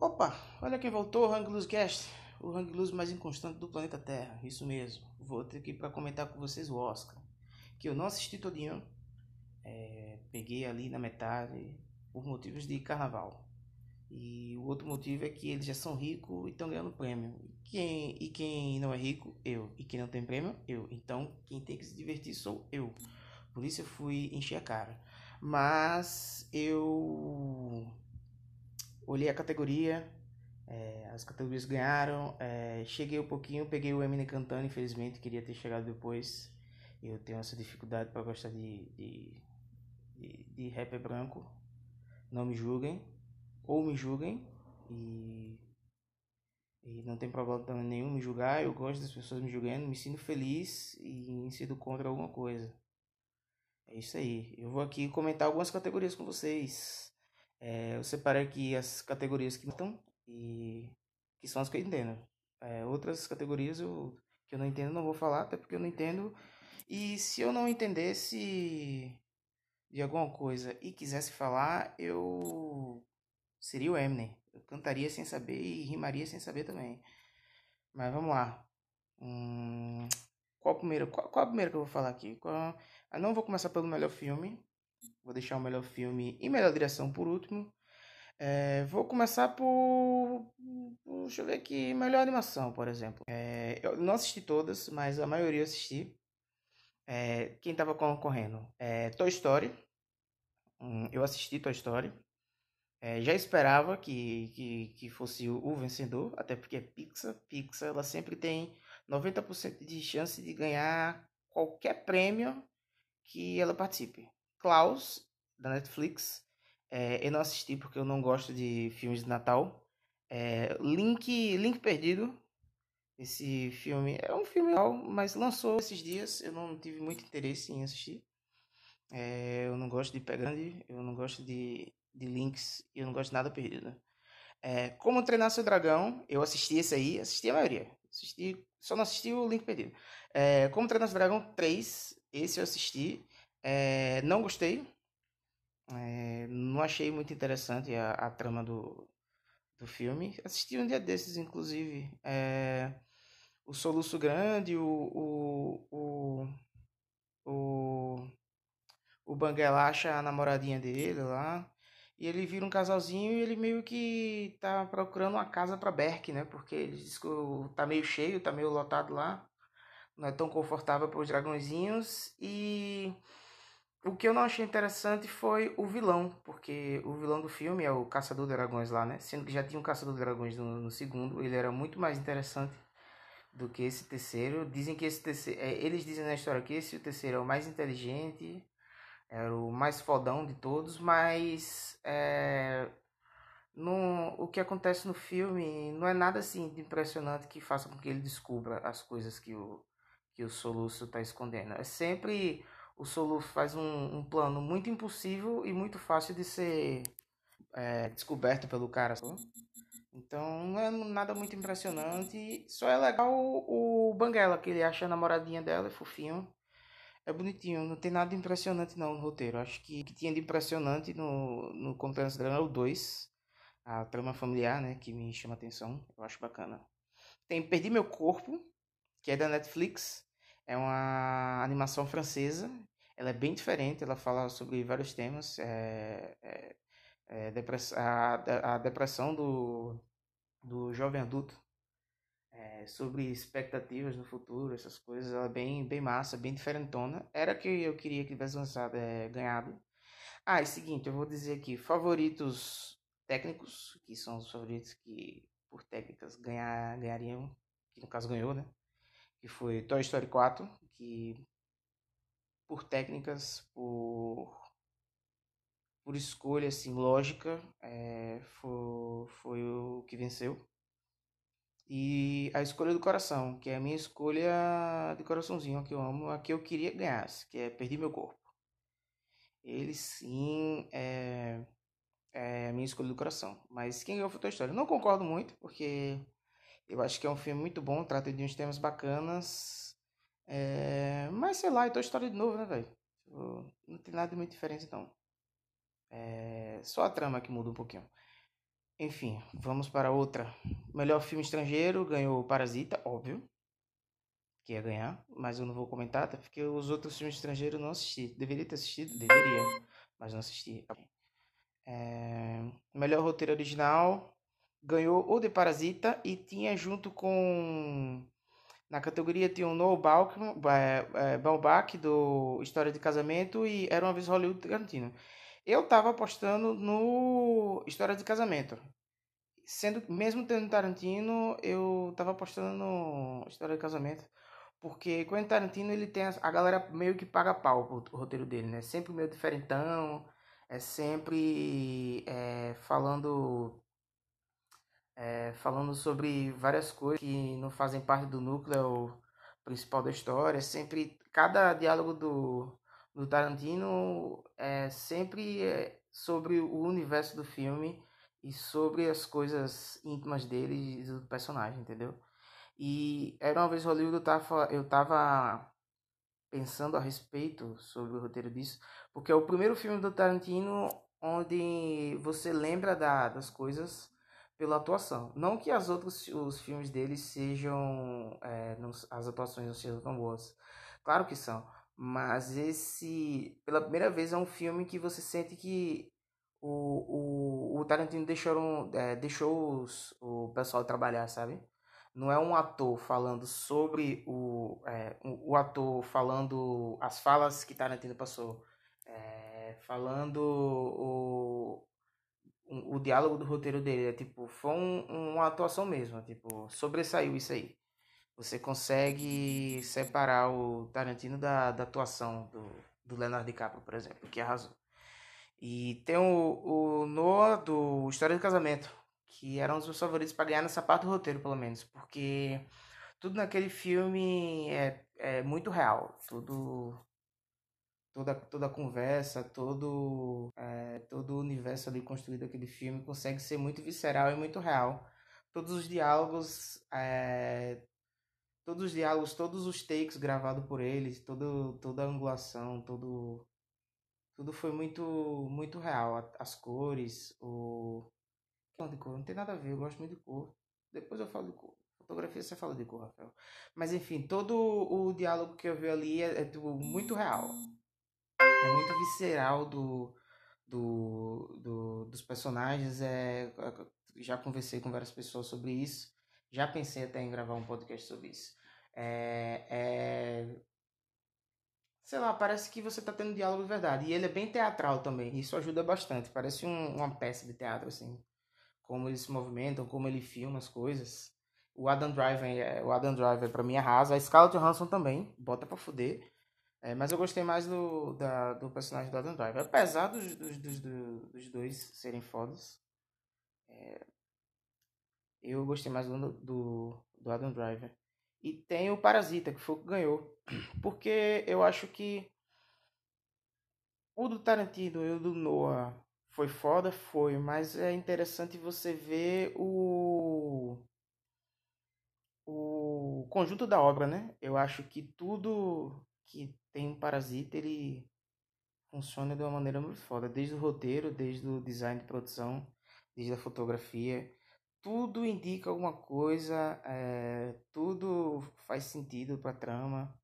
Opa, olha quem voltou, o Hang Loose Cast, o Hang Loose mais inconstante do planeta Terra, isso mesmo. Vou ter aqui para comentar com vocês o Oscar, que eu não assisti todinho, é, peguei ali na metade por motivos de carnaval. E o outro motivo é que eles já são ricos e estão ganhando prêmio. E quem, e quem não é rico, eu. E quem não tem prêmio, eu. Então quem tem que se divertir sou eu. Por isso eu fui encher a cara. Mas eu olhei a categoria, é, as categorias ganharam, é, cheguei um pouquinho, peguei o Eminem cantando, infelizmente, queria ter chegado depois. Eu tenho essa dificuldade para gostar de, de, de, de branco. Não me julguem, ou me julguem, e, e não tem problema nenhum me julgar. Eu gosto das pessoas me julgando, me sinto feliz e sinto contra alguma coisa. É isso aí. Eu vou aqui comentar algumas categorias com vocês. É, eu separei aqui as categorias que estão e que são as que eu entendo. É, outras categorias eu, que eu não entendo não vou falar, até porque eu não entendo. E se eu não entendesse de alguma coisa e quisesse falar, eu seria o Eminem. Eu cantaria sem saber e rimaria sem saber também. Mas vamos lá. Hum, qual primeiro? Qual, qual a primeira que eu vou falar aqui? Qual... Eu não vou começar pelo melhor filme. Vou deixar o melhor filme e melhor direção por último. É, vou começar por, Deixa eu ver aqui. Melhor animação, por exemplo. É, eu não assisti todas, mas a maioria eu assisti. É, quem estava concorrendo? É, Toy Story. Hum, eu assisti Toy Story. É, já esperava que, que, que fosse o, o, vencedor, até porque é Pixar. Pixar ela sempre tem 90% de chance de ganhar qualquer prêmio que ela participe. Klaus, da Netflix, é, eu não assisti porque eu não gosto de filmes de Natal. É, Link, Link Perdido, esse filme é um filme legal, mas lançou esses dias, eu não tive muito interesse em assistir. É, eu não gosto de pé grande, eu não gosto de, de links, eu não gosto de nada perdido. É, Como Treinar Seu Dragão, eu assisti esse aí, assisti a maioria. Assisti, só não assisti o Link Perdido. É, Como Treinar Seu Dragão 3, esse eu assisti. É, não gostei. É, não achei muito interessante a, a trama do, do filme. Assisti um dia desses, inclusive. É, o Soluço Grande, o, o, o, o, o Banguela acha a namoradinha dele lá. E ele vira um casalzinho e ele meio que tá procurando uma casa para Berk, né? Porque ele diz que tá meio cheio, tá meio lotado lá. Não é tão confortável para os dragõezinhos. E o que eu não achei interessante foi o vilão, porque o vilão do filme é o Caçador de Dragões lá, né? Sendo que já tinha um Caçador de Dragões no, no segundo, ele era muito mais interessante do que esse terceiro. Dizem que esse terceiro. É, eles dizem na história que esse terceiro é o mais inteligente, era o mais fodão de todos, mas é, no, o que acontece no filme não é nada assim de impressionante que faça com que ele descubra as coisas que o, que o Soluço está escondendo. É sempre o Soluço faz um, um, plano muito impossível e muito fácil de ser é, descoberto pelo cara. Então não é nada muito impressionante. Só é legal o, o Banguela, que ele acha a namoradinha dela, é fofinho. É bonitinho, não tem nada impressionante não no roteiro. Acho que o que tinha de impressionante no, no Confiança Drama é o 2. A trama familiar, né? Que me chama atenção. Eu acho bacana. Tem Perdi Meu Corpo, que é da Netflix. É uma animação francesa. Ela é bem diferente, ela fala sobre vários temas. É, é, é depress a, a depressão do, do jovem adulto é, sobre expectativas no futuro, essas coisas, ela é bem, bem massa, bem diferentona. Era que eu queria que tivesse lançado, é, ganhado. Ah, é o seguinte, eu vou dizer aqui, favoritos técnicos, que são os favoritos que por técnicas ganhar, ganhariam, que no caso ganhou, né? Que foi Toy Story 4, que por técnicas, por, por escolha assim, lógica, é, foi, foi o que venceu. E a escolha do coração, que é a minha escolha de coraçãozinho, a que eu amo, a que eu queria ganhar, que é Perdi Meu Corpo. Ele sim é, é a minha escolha do coração. Mas quem ganhou foi Toy Story. Não concordo muito, porque eu acho que é um filme muito bom, trata de uns temas bacanas. É, mas sei lá, Toy Story de novo, né, velho? Tipo, não tem nada muito diferente, não. É só a trama que muda um pouquinho. Enfim, vamos para outra. Melhor filme estrangeiro ganhou Parasita, óbvio. Que ia ganhar, mas eu não vou comentar, até porque os outros filmes estrangeiros não assisti. Deveria ter assistido? Deveria, mas não assisti. É... Melhor roteiro original ganhou o de Parasita e tinha junto com. Na categoria tinha o Baumbach, é, é, do História de Casamento, e Era uma vez Hollywood Tarantino. Eu tava apostando no História de Casamento. Sendo, mesmo tendo Tarantino, eu tava apostando no História de Casamento. Porque Quentin Tarantino, ele tem a, a galera meio que paga pau pro roteiro dele, né? Sempre meio diferentão, é sempre é, falando é, falando sobre várias coisas que não fazem parte do núcleo principal da história. Sempre cada diálogo do, do Tarantino é sempre é sobre o universo do filme e sobre as coisas íntimas dele e do personagem, entendeu? E era uma vez Hollywood eu tava, eu tava pensando a respeito sobre o roteiro disso, porque é o primeiro filme do Tarantino onde você lembra da, das coisas pela atuação. Não que as outros os filmes dele sejam é, as atuações não sejam tão boas. Claro que são, mas esse pela primeira vez é um filme que você sente que o, o, o Tarantino deixou, é, deixou os, o pessoal trabalhar, sabe? Não é um ator falando sobre o, é, o, o ator falando as falas que Tarantino passou. É, falando o, o, diálogo do roteiro dele. É tipo, foi um, uma atuação mesmo. Tipo, sobressaiu isso aí. Você consegue separar o Tarantino da, da atuação do, do Leonardo DiCaprio, por exemplo, que arrasou. E tem o, o Noah do História do Casamento, que era um dos meus favoritos para ganhar nessa parte do roteiro, pelo menos, porque tudo naquele filme é, é muito real. Tudo toda, toda a conversa, todo, é, todo o universo ali construído daquele filme consegue ser muito visceral e muito real. Todos os diálogos, é, todos os diálogos, todos os takes gravados por eles, todo, toda a angulação, todo, tudo foi muito, muito real. As cores, o. De cor, não tem nada a ver, eu gosto muito de cor. Depois eu falo de cor. Fotografia você fala de cor, Rafael. Mas enfim, todo o diálogo que eu vi ali é, é tipo, muito real é muito visceral do, do, do, dos personagens. É, já conversei com várias pessoas sobre isso. Já pensei até em gravar um podcast sobre isso. É, é, sei lá, parece que você está tendo diálogo de verdade. E ele é bem teatral também. Isso ajuda bastante. Parece um, uma peça de teatro, assim. Como eles se movimentam, como ele filma as coisas. O Adam Driver, é, o Adam Driver pra mim arrasa. A Scarlett Johansson também, bota pra fuder. É, mas eu gostei mais do, da, do personagem do Adam Driver. Apesar dos, dos, dos, dos dois serem fodas, é, eu gostei mais do, do, do Adam Driver. E tem o Parasita, que foi o que ganhou. Porque eu acho que o do Tarantino e o do Noah foi foda, foi, mas é interessante você ver o o conjunto da obra, né? Eu acho que tudo que tem um Parasita, ele funciona de uma maneira muito foda. Desde o roteiro, desde o design de produção, desde a fotografia. Tudo indica alguma coisa, é, tudo faz sentido pra trama.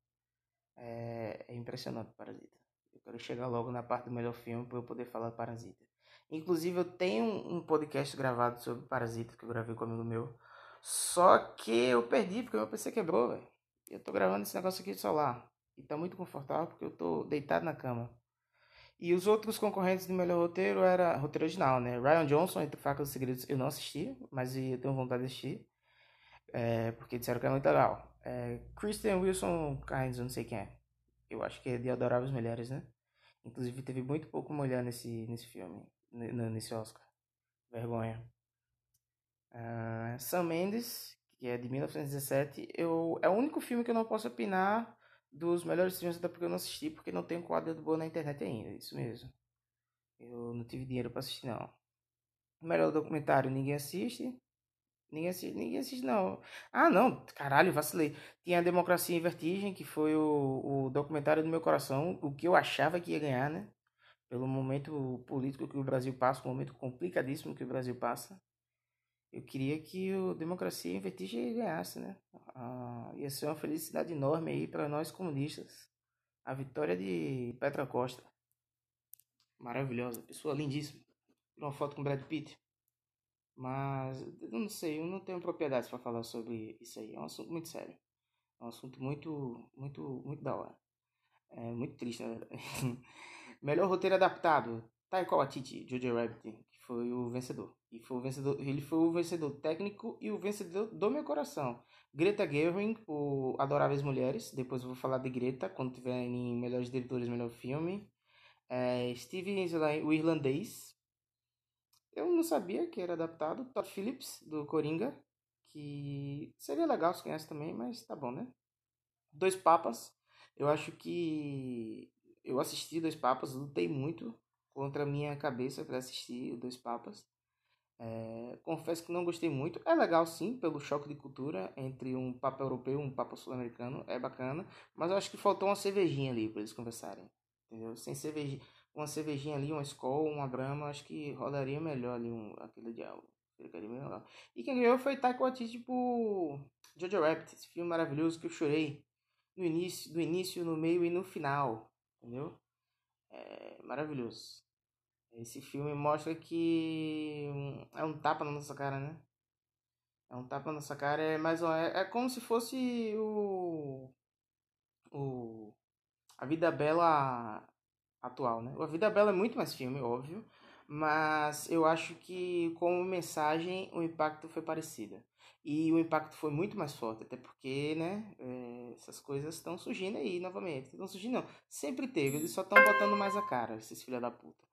É, é impressionante Parasita. Eu quero chegar logo na parte do melhor filme para eu poder falar de Parasita. Inclusive, eu tenho um podcast gravado sobre Parasita que eu gravei com um amigo meu. Só que eu perdi porque meu PC quebrou, velho. Eu tô gravando esse negócio aqui de celular. E tá muito confortável porque eu tô deitado na cama. E os outros concorrentes de melhor roteiro era roteiro original, né? Ryan Johnson, Entre Facas e Segredos, eu não assisti, mas eu tenho vontade de assistir. É, porque disseram que é muito legal. É, Christian Wilson Kynes, eu não sei quem é. Eu acho que é de Adoráveis Mulheres, né? Inclusive teve muito pouco mulher nesse, nesse filme, nesse Oscar. Vergonha. Uh, Sam Mendes, que é de 1917, eu, é o único filme que eu não posso opinar dos melhores filmes, até porque eu não assisti, porque não tem quadro boa na internet ainda, isso mesmo. Eu não tive dinheiro para assistir, não. O melhor documentário, ninguém assiste. Ninguém assiste, ninguém assiste, não. Ah, não, caralho, vacilei. Tinha a Democracia em Vertigem, que foi o, o documentário do meu coração, o que eu achava que ia ganhar, né? Pelo momento político que o Brasil passa, um momento complicadíssimo que o Brasil passa. Eu queria que o Democracia em Vertigem ganhasse, né? Ah, ia ser uma felicidade enorme aí para nós comunistas. A vitória de Petra Costa. Maravilhosa, pessoa lindíssima. Uma foto com Brad Pitt. Mas eu não sei, eu não tenho propriedades para falar sobre isso aí. É um assunto muito sério. É um assunto muito, muito, muito da hora. É muito triste, na verdade. Melhor roteiro adaptado. Taika Waititi, Jojo Rabbit, foi o vencedor. E foi o vencedor, ele foi o vencedor técnico e o vencedor do meu coração. Greta Gerwig, por Adoráveis Mulheres. Depois vou falar de Greta quando tiver em Melhores Diretores, Melhor Filme. É, Steven o Irlandês, eu não sabia que era adaptado. Todd Phillips, do Coringa, que seria legal se conhece também, mas tá bom, né? Dois Papas. Eu acho que eu assisti Dois Papas, lutei muito contra a minha cabeça para assistir Dois Papas. É, confesso que não gostei muito. É legal sim, pelo choque de cultura entre um Papa europeu e um Papa sul-americano. É bacana. Mas eu acho que faltou uma cervejinha ali para eles conversarem. Entendeu? Sem cervejinha uma cervejinha ali, uma Skol, uma Brahma, acho que rodaria melhor ali um, aquele diálogo. Ficaria melhor. E quem ganhou foi Taika Waititi tipo Jojo Rabbit, esse filme maravilhoso que eu chorei no início, do início, no meio e no final, entendeu? É maravilhoso. Esse filme mostra que é um tapa na nossa cara, né? É um tapa na nossa cara, é mais é, é como se fosse o o a vida bela atual, né? A Vida Bela é muito mais filme, óbvio, mas eu acho que como mensagem o impacto foi parecido. E o impacto foi muito mais forte, até porque, né, é, essas coisas estão surgindo aí novamente. Estão surgindo, não. Sempre teve, eles só estão botando mais a cara, esses filha da puta.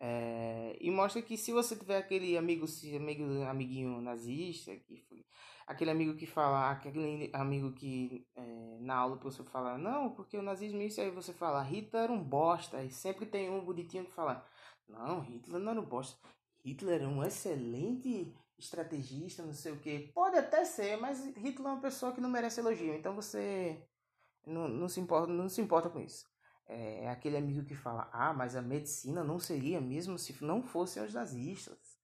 É, e mostra que se você tiver aquele amigo, amigo amiguinho nazista, que foi, aquele amigo que fala, aquele amigo que é, na aula você fala, não, porque o nazismo isso aí você fala, Hitler era um bosta, e sempre tem um bonitinho que fala, não, Hitler não era um bosta, Hitler era um excelente estrategista, não sei o que. Pode até ser, mas Hitler é uma pessoa que não merece elogio, então você não, não, se, importa, não se importa com isso. É, é aquele amigo que fala: Ah, mas a medicina não seria mesmo se não fossem os nazistas.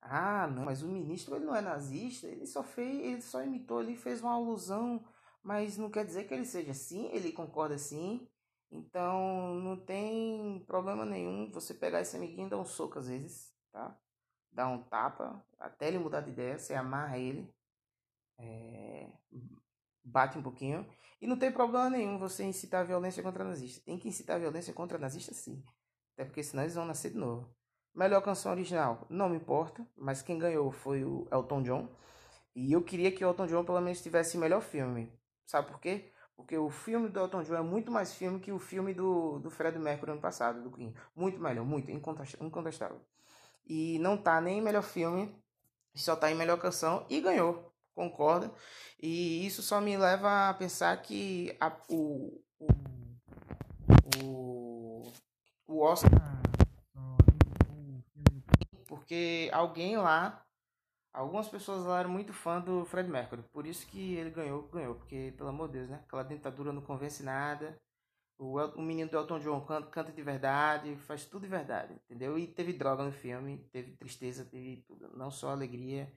Ah, não, mas o ministro ele não é nazista, ele só fez, ele só imitou, ele fez uma alusão, mas não quer dizer que ele seja assim, ele concorda sim. Então não tem problema nenhum você pegar esse amiguinho e dar um soco às vezes, tá? Dar um tapa, até ele mudar de ideia, você amarra ele, é, bate um pouquinho. E não tem problema nenhum você incitar violência contra nazista. Tem que incitar violência contra nazista sim. Até porque senão eles vão nascer de novo. Melhor canção original, não me importa, mas quem ganhou foi o Elton John. E eu queria que o Elton John pelo menos tivesse melhor filme. Sabe por quê? Porque o filme do Elton John é muito mais filme que o filme do, do Fred Mercury ano passado, do Queen. Muito melhor, muito, incontestável. E não tá nem em melhor filme, só tá em melhor canção e ganhou concorda. E isso só me leva a pensar que a, o, o, o, o Oscar. Porque alguém lá, algumas pessoas lá eram muito fã do Fred Mercury. Por isso que ele ganhou, ganhou. Porque, pelo amor de Deus, né? Aquela dentadura não convence nada. O, o menino do Elton John canta, canta de verdade, faz tudo de verdade, entendeu? E teve droga no filme, teve tristeza, teve tudo. Não só alegria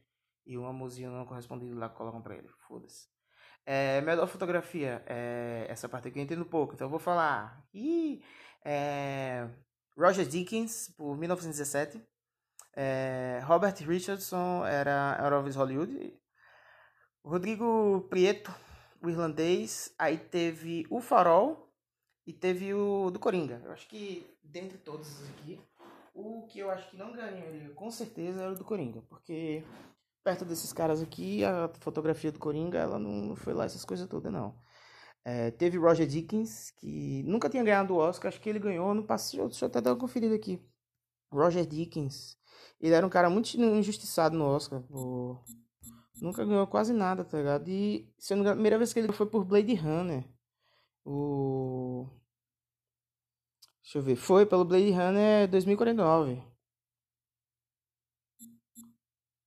e um amorzinho não correspondido lá colocam pra ele. Foda-se. É, melhor fotografia. É, essa parte aqui eu entendo pouco, então eu vou falar. Ih, é, Roger Dickens, por 1917. É, Robert Richardson era Elvis Hollywood. Rodrigo Prieto, o irlandês. Aí teve o Farol e teve o do Coringa. Eu acho que dentre todos aqui, o que eu acho que não ganharia com certeza era o do Coringa, porque perto desses caras aqui, a fotografia do Coringa, ela não foi lá essas coisas todas, não. É, teve Roger Dickens, que nunca tinha ganhado o Oscar, acho que ele ganhou no passado, deixa eu até dar uma conferida aqui. Roger Dickens, ele era um cara muito injustiçado no Oscar, pô. nunca ganhou quase nada, tá ligado? E, se engano, a primeira vez que ele foi por Blade Runner, o... Deixa eu ver, foi pelo Blade Runner 2049.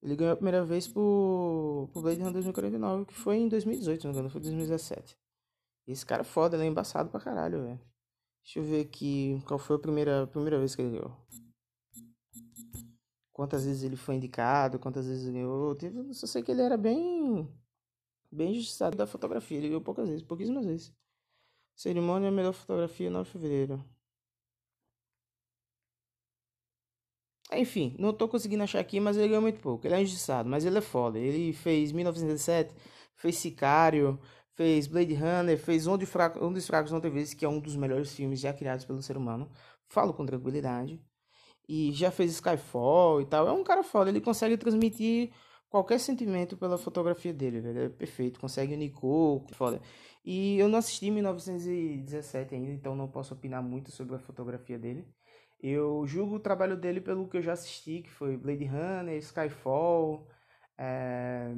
Ele ganhou a primeira vez por Blade Runner 2049, que foi em 2018, se não engano, foi 2017. Esse cara é foda, ele é embaçado pra caralho, velho. Deixa eu ver aqui qual foi a primeira, a primeira vez que ele ganhou. quantas vezes ele foi indicado, quantas vezes ganhou. Teve, só sei que ele era bem bem injustiçado da fotografia. Ele ganhou poucas vezes, pouquíssimas vezes. Cerimônia Melhor Fotografia 9 de fevereiro. Enfim, não tô conseguindo achar aqui, mas ele ganhou muito pouco. Ele é injustiçado, mas ele é foda. Ele fez 1917, fez Sicário, fez Blade Runner, fez Um, de Fraco, um Fracos Não Teve que é um dos melhores filmes já criados pelo ser humano. Falo com tranquilidade. E já fez Skyfall e tal. É um cara foda, ele consegue transmitir qualquer sentimento pela fotografia dele, velho. É perfeito, consegue unir cor, foda. E eu não assisti 1917 ainda, então não posso opinar muito sobre a fotografia dele. Eu julgo o trabalho dele pelo que eu já assisti, que foi Blade Runner, Skyfall, é,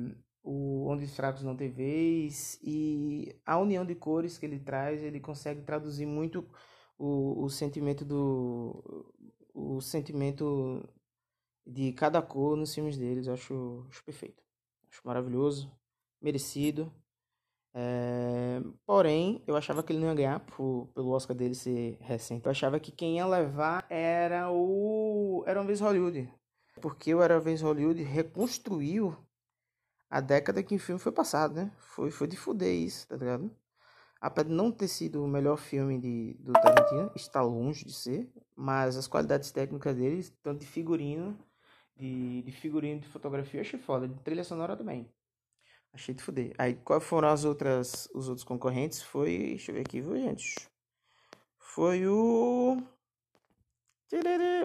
o Onde os Fracos Não Tem Vez, e a união de cores que ele traz, ele consegue traduzir muito o, o sentimento do o sentimento de cada cor nos filmes deles. Eu acho, acho perfeito. Acho maravilhoso, merecido. É, porém, eu achava que ele não ia ganhar por, pelo Oscar dele ser recente. Eu achava que quem ia levar era o Era uma vez Hollywood. Porque o Era uma vez Hollywood reconstruiu a década que o filme foi passado, né? Foi, foi de fuder isso, tá ligado? Apesar de não ter sido o melhor filme de, do Tarantino, está longe de ser, mas as qualidades técnicas dele, tanto de figurino, de, de figurino de fotografia, eu achei foda, de trilha sonora também. Achei de fuder. Aí, quais foram as outras, os outros concorrentes? Foi, deixa eu ver aqui, viu, gente? Foi o...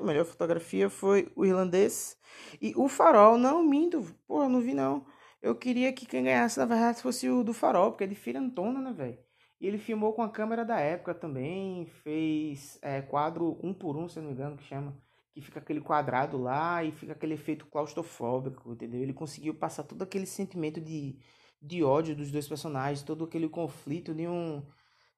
Melhor fotografia foi o irlandês. E o farol, não, minto. Porra, não vi não. Eu queria que quem ganhasse, na verdade, fosse o do farol, porque é de Filha Antona, né, velho? E ele filmou com a câmera da época também. Fez é, quadro um por um, se não me engano, que chama que fica aquele quadrado lá e fica aquele efeito claustrofóbico, entendeu? Ele conseguiu passar todo aquele sentimento de, de ódio dos dois personagens, todo aquele conflito de, um,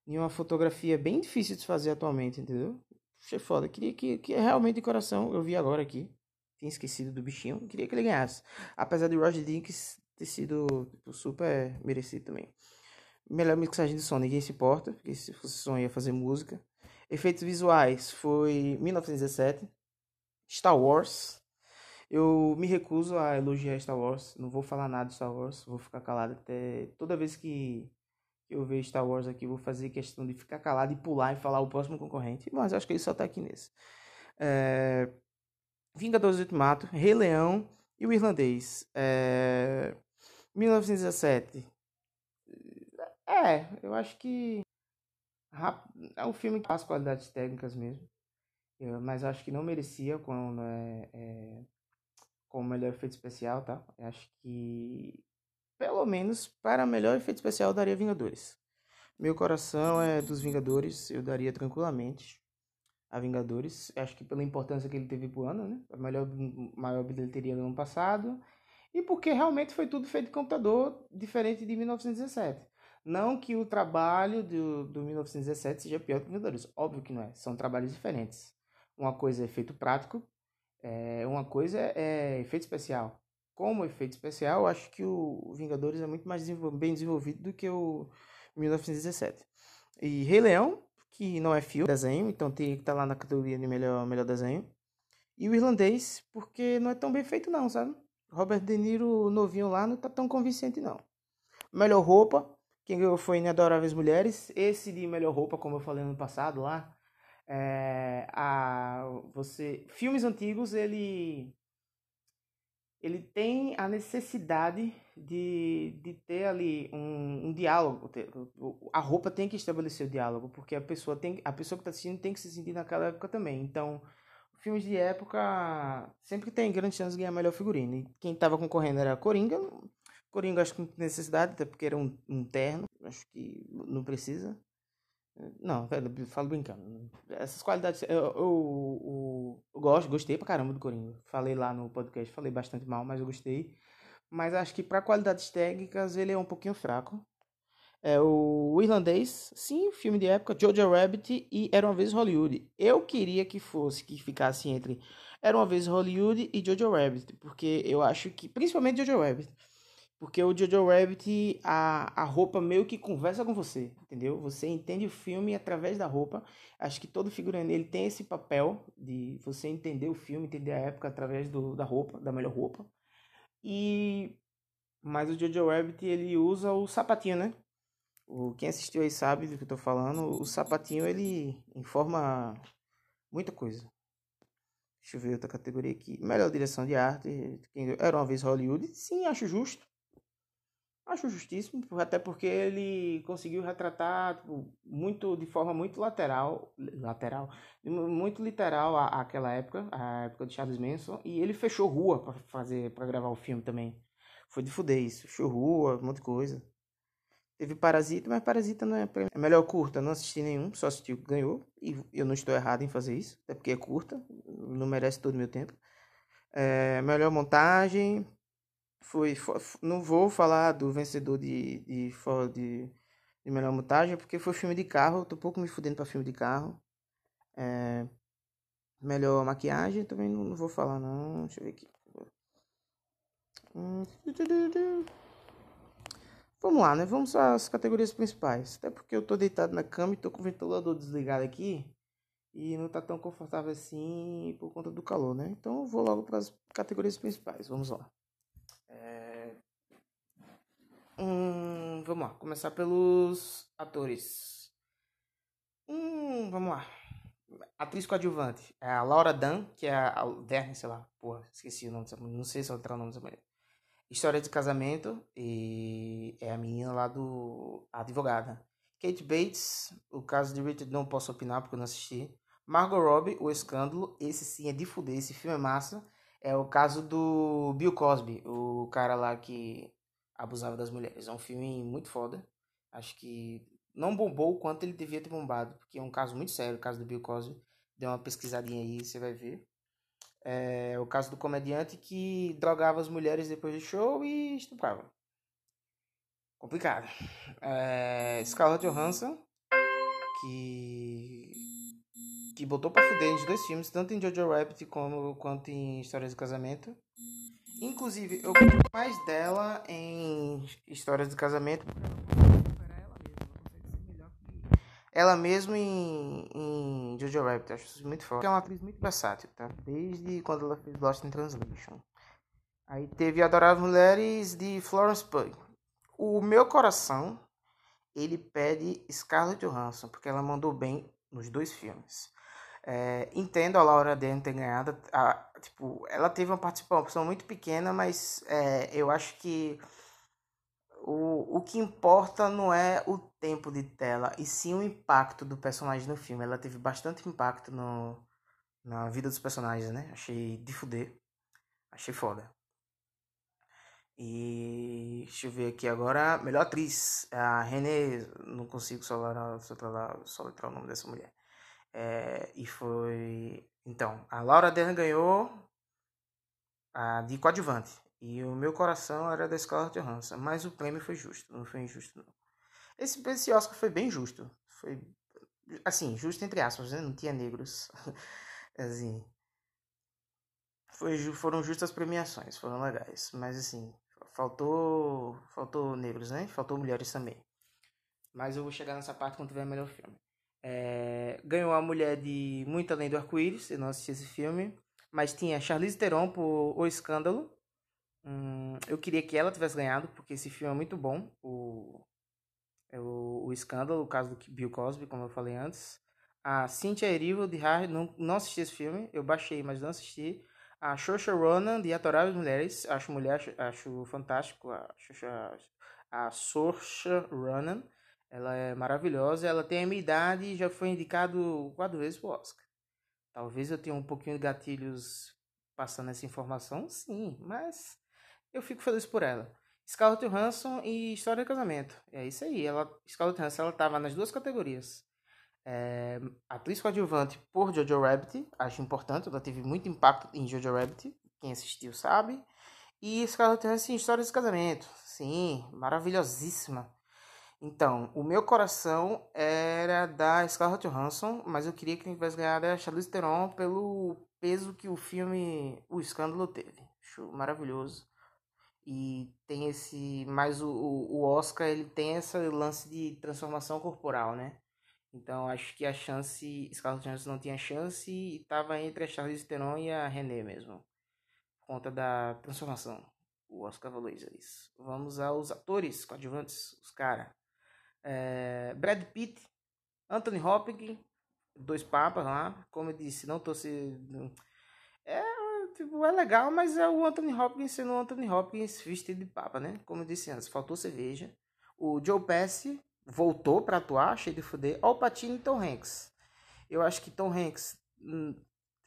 de uma fotografia bem difícil de fazer atualmente, entendeu? Achei foda. Queria que, que realmente de coração, eu vi agora aqui, tinha esquecido do bichinho, queria que ele ganhasse. Apesar de Roger Dinkins ter sido tipo, super merecido também. Melhor mixagem de som, ninguém se importa, porque se fosse som ia fazer música. Efeitos visuais foi 1917. Star Wars. Eu me recuso a elogiar Star Wars. Não vou falar nada de Star Wars. Vou ficar calado até. Toda vez que eu ver Star Wars aqui, vou fazer questão de ficar calado e pular e falar o próximo concorrente. Mas acho que ele só tá aqui nesse. É... Vingadores Ultimato, Rei Leão e o Irlandês. É... 1917. É, eu acho que é um filme que faz qualidades técnicas mesmo. Eu, mas acho que não merecia com, é, é, com o melhor efeito especial, tá? Eu acho que, pelo menos, para melhor efeito especial, eu daria Vingadores. Meu coração é dos Vingadores, eu daria tranquilamente a Vingadores. Acho que pela importância que ele teve pro ano, né? A melhor, maior bilheteria do ano passado. E porque realmente foi tudo feito de computador, diferente de 1917. Não que o trabalho do, do 1917 seja pior que Vingadores. Óbvio que não é. São trabalhos diferentes. Uma coisa é efeito prático, é, uma coisa é efeito especial. Como efeito especial, eu acho que o Vingadores é muito mais bem desenvolvido do que o 1917. E Rei Leão, que não é filme, é desenho, então teria que estar tá lá na categoria de melhor, melhor desenho. E o Irlandês, porque não é tão bem feito não, sabe? Robert De Niro novinho lá não tá tão convincente não. Melhor roupa, quem ganhou foi Inadoráveis Mulheres. Esse de melhor roupa, como eu falei no passado lá, é, a, você, filmes antigos, ele, ele tem a necessidade de, de ter ali um, um diálogo. A roupa tem que estabelecer o diálogo, porque a pessoa, tem, a pessoa que está assistindo tem que se sentir naquela época também. Então, filmes de época sempre tem grande chance de ganhar melhor figurino. E quem estava concorrendo era Coringa. Coringa acho que não tem necessidade, até porque era um, um terno. Acho que não precisa. Não, falo brincando. Essas qualidades. Eu, eu, eu, eu, gosto, gostei pra caramba do Coringa. Falei lá no podcast, falei bastante mal, mas eu gostei. Mas acho que para qualidades técnicas ele é um pouquinho fraco. É o irlandês, sim, filme de época, Jojo Rabbit e Era uma vez Hollywood. Eu queria que fosse, que ficasse entre Era uma vez Hollywood e Jojo Rabbit, porque eu acho que, principalmente Jojo Rabbit, Porque o Jojo Rabbit, a, a roupa meio que conversa com você, entendeu? Você entende o filme através da roupa. Acho que todo figurino ele tem esse papel de você entender o filme, entender a época através do, da roupa, da melhor roupa. E mas o Jojo Rabbit ele usa o sapatinho, né? O, quem assistiu aí sabe do que eu tô falando. O sapatinho ele informa muita coisa. Deixa eu ver outra categoria aqui. Melhor direção de arte. Era uma vez Hollywood. Sim, acho justo. Acho justíssimo, até porque ele conseguiu retratar tipo, muito de forma muito lateral, lateral, muito literal aquela época, a época de Charles Manson, e ele fechou rua para fazer, para gravar o filme também. Foi de fuder isso, fechou rua, um monte de coisa. Teve Parasita, mas Parasita não é é melhor curta, não assisti nenhum, só assisti o que ganhou, e eu não estou errado em fazer isso, até porque é curta, não merece todo o meu tempo. É, melhor montagem, foi, não vou falar do vencedor de, de, de, de melhor montagem, porque foi filme de carro, tô um pouco me fudendo para filme de carro. É, melhor maquiagem, também não, não, vou falar não, deixa eu ver aqui. Vamos lá, né? Vamos às categorias principais. Até porque eu tô deitado na cama e tô com o ventilador desligado aqui. E não tá tão confortável assim por conta do calor, né? Então eu vou logo para as categorias principais. Vamos lá. Hum, vamos lá, começar pelos atores. Hum, vamos lá. Atriz coadjuvante. É a Laura Dan, que é a Verne, sei lá. Porra, esqueci o nome dessa mulher. Não sei se eu o nome dessa mulher. História de casamento. E é a menina lá do. A advogada. Kate Bates, o caso de Richard não posso opinar porque eu não assisti. Margot Robbie, O Escândalo. Esse sim é de fuder, esse filme é massa. É o caso do Bill Cosby, o cara lá que abusava das mulheres. É um filme muito foda. Acho que não bombou o quanto ele devia ter bombado, porque é um caso muito sério, o caso do Bill Cosby. Dê uma pesquisadinha aí, você vai ver. É o caso do comediante que drogava as mulheres depois do show e estuprava. Complicado. É, Scarlett Johansson, que que botou pra fuder nos dois filmes, tanto em Jojo Rabbit como, quanto em Histórias de Casamento. Inclusive, eu gosto mais dela em Histórias de Casamento. Ela mesma em, em Jojo Rabbit, acho isso muito forte. É uma atriz muito versátil, tá? Desde quando ela fez Lost in Translation. Aí teve Adoráveis Mulheres de Florence Pugh. O meu coração, ele pede Scarlett Johansson, porque ela mandou bem nos dois filmes. É, entendo a Laura Dern ter ganhado. A, tipo, ela teve uma participação muito pequena, mas é, eu acho que o, o que importa não é o tempo de tela, e sim o impacto do personagem no filme. Ela teve bastante impacto no, na vida dos personagens, né? Achei de fuder. Achei foda. E deixa eu ver aqui agora. Melhor atriz. A René. Não consigo soletrar, soletrar o nome dessa mulher. É, e foi. Então, a Laura Dern ganhou a de coadjuvante. E o meu coração era da Scarlett Johansson. Mas o prêmio foi justo, não foi injusto, não. Esse, esse Oscar foi bem justo. Foi. Assim, justo entre aspas, né? Não tinha negros. assim. Foi, foram justas as premiações, foram legais. Mas assim, faltou. Faltou negros, né? Faltou mulheres também. Mas eu vou chegar nessa parte quando tiver melhor filme. É, ganhou a mulher de Muito Além do Arco-Íris, eu não assisti esse filme. Mas tinha Charlize Theron por O Escândalo. Hum, eu queria que ela tivesse ganhado, porque esse filme é muito bom. O, é o, o Escândalo, o caso do Bill Cosby, como eu falei antes. A Cynthia Erivo, de Harry, não, não assisti esse filme. Eu baixei, mas não assisti. A Saoirse Ronan, de Atoráveis Mulheres. Acho mulher, acho, acho fantástico. A, a, a Ronan. Ela é maravilhosa, ela tem a minha idade e já foi indicado quatro vezes pro Oscar. Talvez eu tenha um pouquinho de gatilhos passando essa informação, sim, mas eu fico feliz por ela. Scarlett Johansson e História de Casamento. É isso aí. Ela, Scarlett Johansson ela estava nas duas categorias. É, atriz coadjuvante por Jojo Rabbit, acho importante, ela teve muito impacto em Jojo Rabbit, quem assistiu sabe. E Scarlett Johansson em História de Casamento, sim, maravilhosíssima. Então, o meu coração era da Scarlett Johansson, mas eu queria que quem tivesse ganhado a Charlize Theron pelo peso que o filme O Escândalo teve. Acho maravilhoso. E tem esse. Mas o, o Oscar ele tem esse lance de transformação corporal, né? Então acho que a chance. Scarlett Johansson não tinha chance e estava entre a Charlize Theron e a René mesmo. Por conta da transformação. O Oscar falou isso. Vamos aos atores coadjuvantes, os caras. É, Brad Pitt, Anthony Hopkins, dois papas lá. Como eu disse, não tô se. É, tipo, é legal, mas é o Anthony Hopkins sendo o Anthony Hopkins vestido de papa, né? Como eu disse antes, faltou cerveja. O Joe Pesci voltou para atuar, cheio de fuder. Al Pacino e Tom Hanks. Eu acho que Tom Hanks, hum,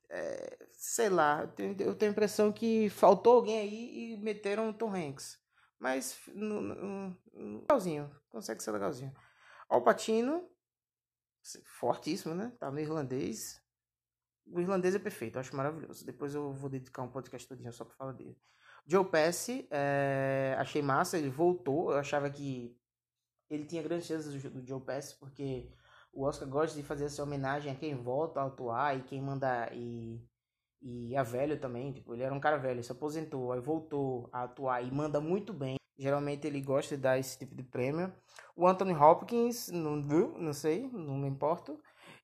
é, sei lá, eu tenho, eu tenho a impressão que faltou alguém aí e meteram o Tom Hanks. Mas, no, no, no, legalzinho, consegue ser legalzinho. Al Pacino, fortíssimo, né? Tá no irlandês. O irlandês é perfeito, eu acho maravilhoso. Depois eu vou dedicar um podcast todinho só pra falar dele. Joe Pesci, é, achei massa, ele voltou. Eu achava que ele tinha grandes chances do, do Joe Pesci, porque o Oscar gosta de fazer essa homenagem a quem volta a atuar e quem manda e e a velho também, tipo, ele era um cara velho, se aposentou, aí voltou a atuar e manda muito bem. Geralmente ele gosta de dar esse tipo de prêmio. O Anthony Hopkins, não não sei, não me importo.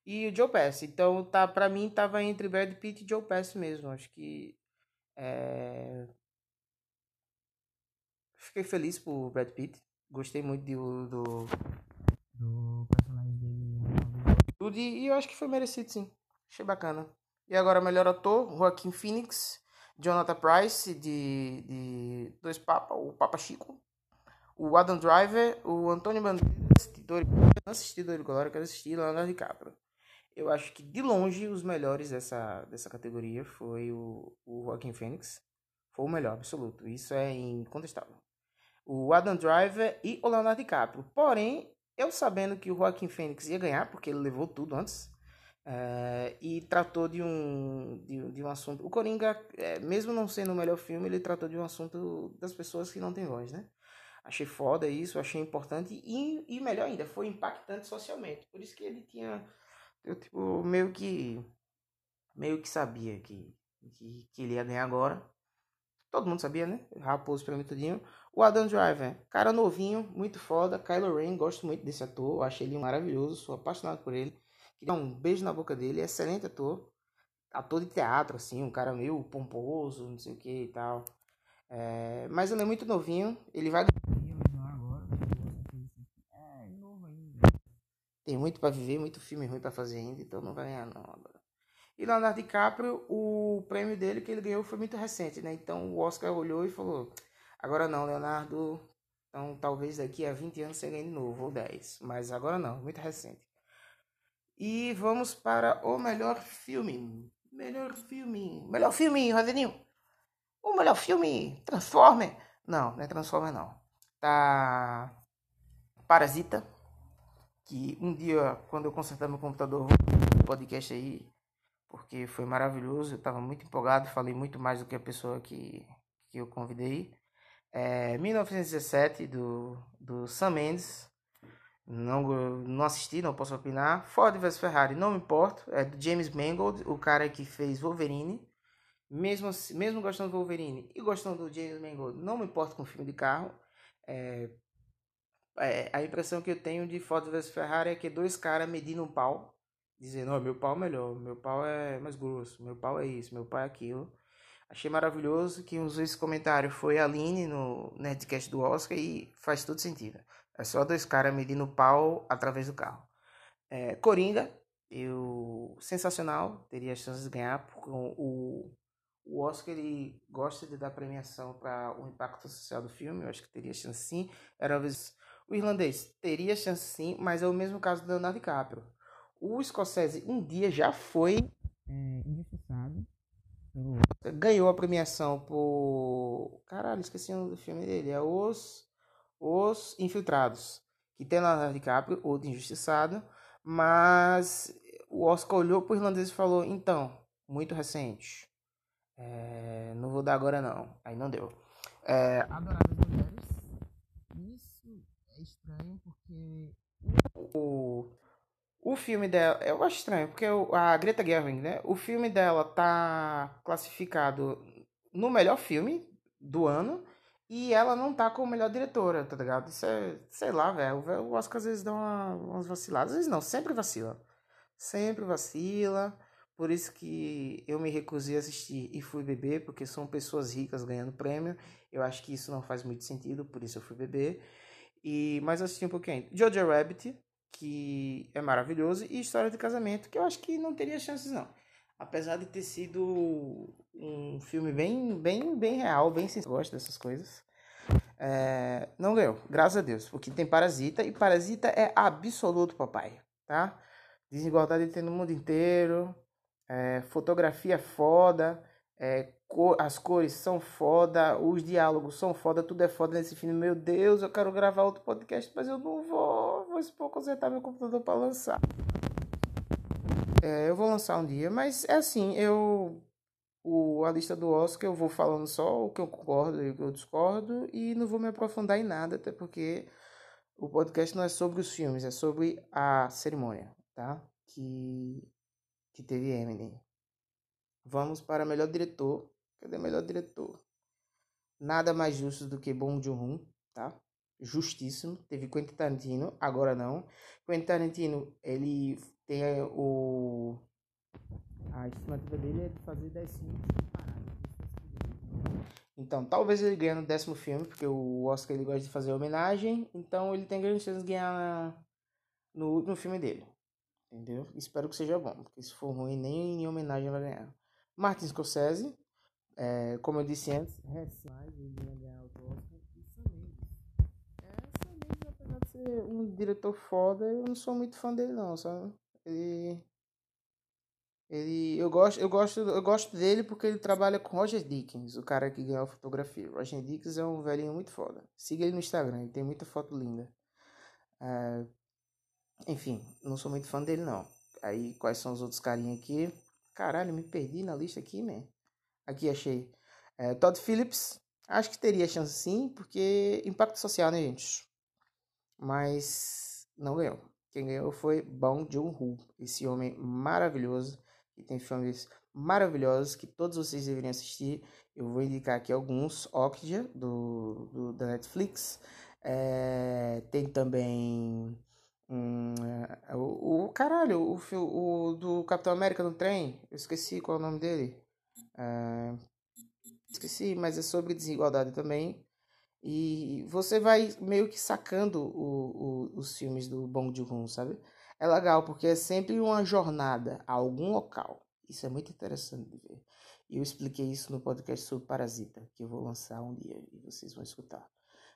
E o Joe Pesci. Então, tá, pra mim, tava entre Brad Pitt e Joe Pesci mesmo. Acho que é... Fiquei feliz por Brad Pitt. Gostei muito do, do personagem dele. E eu acho que foi merecido, sim. Achei bacana. E agora, melhor ator, Joaquim Phoenix, Jonathan Price, de, de Dois Papas, o Papa Chico. O Adam Driver, o Antônio Bandeiras, de Dori... não assisti Dori Glória, quero assistir Leonardo DiCaprio. Eu acho que, de longe, os melhores dessa, dessa categoria foi o, o Joaquim Phoenix. Foi o melhor, absoluto. Isso é incontestável o Adam Driver e o Leonardo DiCaprio. Porém, eu sabendo que o Joaquim Fênix ia ganhar, porque ele levou tudo antes, é, e tratou de um, de, de um assunto. O Coringa, é, mesmo não sendo o melhor filme, ele tratou de um assunto das pessoas que não têm voz, né? Achei foda isso, achei importante e, e melhor ainda, foi impactante socialmente. Por isso que ele tinha. Eu, tipo, meio que. Meio que sabia que, que, que ele ia ganhar agora. Todo mundo sabia, né? Raposo pra mim tudinho. O Adam Driver, cara novinho, muito foda. Kylo Ren, gosto muito desse ator. Achei ele maravilhoso, sou apaixonado por ele. Queria um beijo na boca dele, excelente ator. Ator de teatro, assim, um cara meio pomposo, não sei o que e tal. É, mas ele é muito novinho, ele vai Tem muito para viver, muito filme ruim para fazer ainda, então não vai ganhar não agora. E Leonardo DiCaprio, o prêmio dele que ele ganhou foi muito recente, né? Então o Oscar olhou e falou: Agora não, Leonardo. Então talvez daqui a 20 anos você ganhe de novo, ou 10. Mas agora não, muito recente. E vamos para o melhor filme. Melhor filme. Melhor filme, Roseninho. O melhor filme. Transformer. Não, não é Transformer não. Tá. Parasita. Que um dia, quando eu consertar meu computador, vou podcast aí. Porque foi maravilhoso. Eu tava muito empolgado. Falei muito mais do que a pessoa que, que eu convidei. É, 1917, do, do Sam Mendes. Não, não assisti, não posso opinar. Ford vs Ferrari, não me importo. É do James Mangold, o cara que fez Wolverine. Mesmo, mesmo gostando do Wolverine e gostando do James Mangold, não me importo com filme de carro. É, é, a impressão que eu tenho de Ford vs Ferrari é que dois caras medindo um pau, dizendo: oh, meu pau é melhor, meu pau é mais grosso, meu pau é isso, meu pau é aquilo. Achei maravilhoso que usou esse comentário foi a Aline no Nerdcast do Oscar e faz todo sentido. É só dois caras medindo pau através do carro. É, Coringa, eu sensacional, teria chances de ganhar, porque o, o Oscar ele gosta de dar premiação para o impacto social do filme, eu acho que teria chance sim. Era vez o irlandês teria chance sim, mas é o mesmo caso do Leonardo DiCaprio. O escocese um dia já foi é, Ganhou a premiação por. Caralho, esqueci o nome do filme dele. É Os, Os Infiltrados. Que tem Leonardo DiCaprio, outro injustiçado. Mas o Oscar olhou pro irlandês e falou: então, muito recente. É, não vou dar agora não. Aí não deu. É, Adoráveis Mulheres. Isso é estranho porque o, o filme dela, eu acho estranho, porque a Greta Gerwig, né? O filme dela tá classificado no melhor filme do ano E ela não tá como melhor diretora, tá ligado? Isso é, sei lá, velho. O Oscar às vezes dá uma, umas vaciladas. Às vezes não, sempre vacila. Sempre vacila. Por isso que eu me recusei a assistir e fui beber, porque são pessoas ricas ganhando prêmio. Eu acho que isso não faz muito sentido, por isso eu fui beber. E, mas assisti um pouquinho. Jojo Rabbit, que é maravilhoso, e História de Casamento, que eu acho que não teria chances não. Apesar de ter sido um filme bem, bem, bem real, bem sincero, gosto dessas coisas. É, não ganhou, graças a Deus, porque tem Parasita, e Parasita é absoluto, papai, tá? Desigualdade tem no mundo inteiro, é, fotografia foda, é, cor, as cores são foda, os diálogos são foda, tudo é foda nesse filme. Meu Deus, eu quero gravar outro podcast, mas eu não vou. Vou expor consertar meu computador para lançar. É, eu vou lançar um dia, mas é assim, eu. O, a lista do Oscar eu vou falando só o que eu concordo e o que eu discordo e não vou me aprofundar em nada, até porque o podcast não é sobre os filmes, é sobre a cerimônia, tá? Que, que teve Eminem. Vamos para melhor diretor. Cadê melhor diretor? Nada mais justo do que Bong Joon-ho, tá? Justíssimo. Teve Quentin Tarantino, agora não. Quentin Tarantino, ele tem o... A estimativa dele é de fazer 10 filmes então, talvez ele ganhe no décimo filme, porque o Oscar ele gosta de fazer homenagem, então ele tem grandes chances de ganhar no último filme dele. Entendeu? Espero que seja bom, porque se for ruim, nem em homenagem vai ganhar. Martin Scorsese, é, como eu disse antes, mais ele ganhar o Oscar. É, apesar de ser um diretor foda, eu não sou muito fã dele não, sabe? Ele ele, eu gosto, eu gosto, eu gosto dele porque ele trabalha com Roger Dickens, o cara que ganhou a fotografia. Roger Dickens é um velhinho muito foda. Siga ele no Instagram, ele tem muita foto linda. É, enfim, não sou muito fã dele não. Aí quais são os outros carinhos aqui? Caralho, me perdi na lista aqui, man. Aqui achei. É, Todd Phillips, acho que teria chance sim, porque impacto social, né, gente? Mas não ganhou. Quem ganhou foi Bong Joon-ho, esse homem maravilhoso, que tem filmes maravilhosos que todos vocês deveriam assistir. Eu vou indicar aqui alguns. Okja, do, do da Netflix. É, tem também Hum, o, o caralho, o, o do Capitão América no trem, eu esqueci qual é o nome dele. É, esqueci, mas é sobre desigualdade também. E você vai meio que sacando o, o, os filmes do Bong Joon-ho, sabe? É legal porque é sempre uma jornada a algum local. Isso é muito interessante de ver. Eu expliquei isso no podcast sobre Parasita, que eu vou lançar um dia e vocês vão escutar.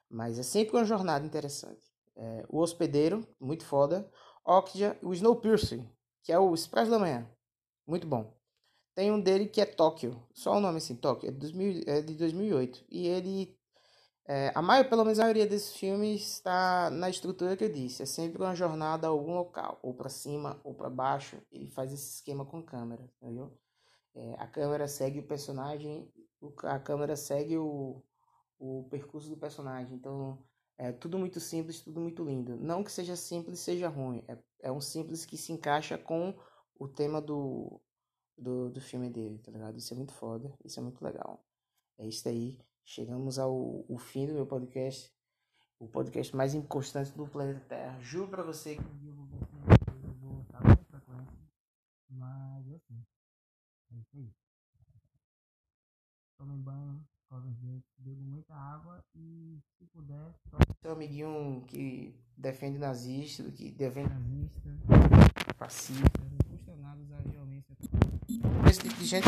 Mas é sempre uma jornada interessante é, O Hospedeiro, muito foda. Okja, o Snowpiercer, que é o Express da Manhã, muito bom. Tem um dele que é Tóquio, só o nome assim, Tóquio, é de, 2000, é de 2008. E ele, é, a maior, pelo menos a maioria desses filmes está na estrutura que eu disse. É sempre uma jornada a algum local, ou para cima ou para baixo. Ele faz esse esquema com câmera, entendeu? É, a câmera segue o personagem, a câmera segue o, o percurso do personagem. Então, é tudo muito simples, tudo muito lindo. Não que seja simples, seja ruim. É, é um simples que se encaixa com o tema do, do, do filme dele, tá ligado? Isso é muito foda, isso é muito legal. É isso aí. Chegamos ao, ao fim do meu podcast. O podcast mais inconstante do planeta Terra. Juro pra você que eu vou estar com frequência. Mas assim. É isso aí. Tomem banho escova os dentes, bebo muita água e, se puder, seu amiguinho que defende nazista, que defende nazista, fascista, não custa nada usar violência. Esse tipo de gente.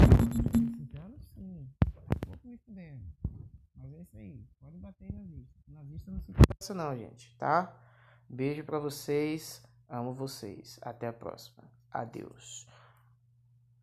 Então, sim, pouco me fudendo. Mas é isso aí, pode bater em nazista. Nazista não se passa, não, gente, tá? Beijo pra vocês, amo vocês. Até a próxima. Adeus.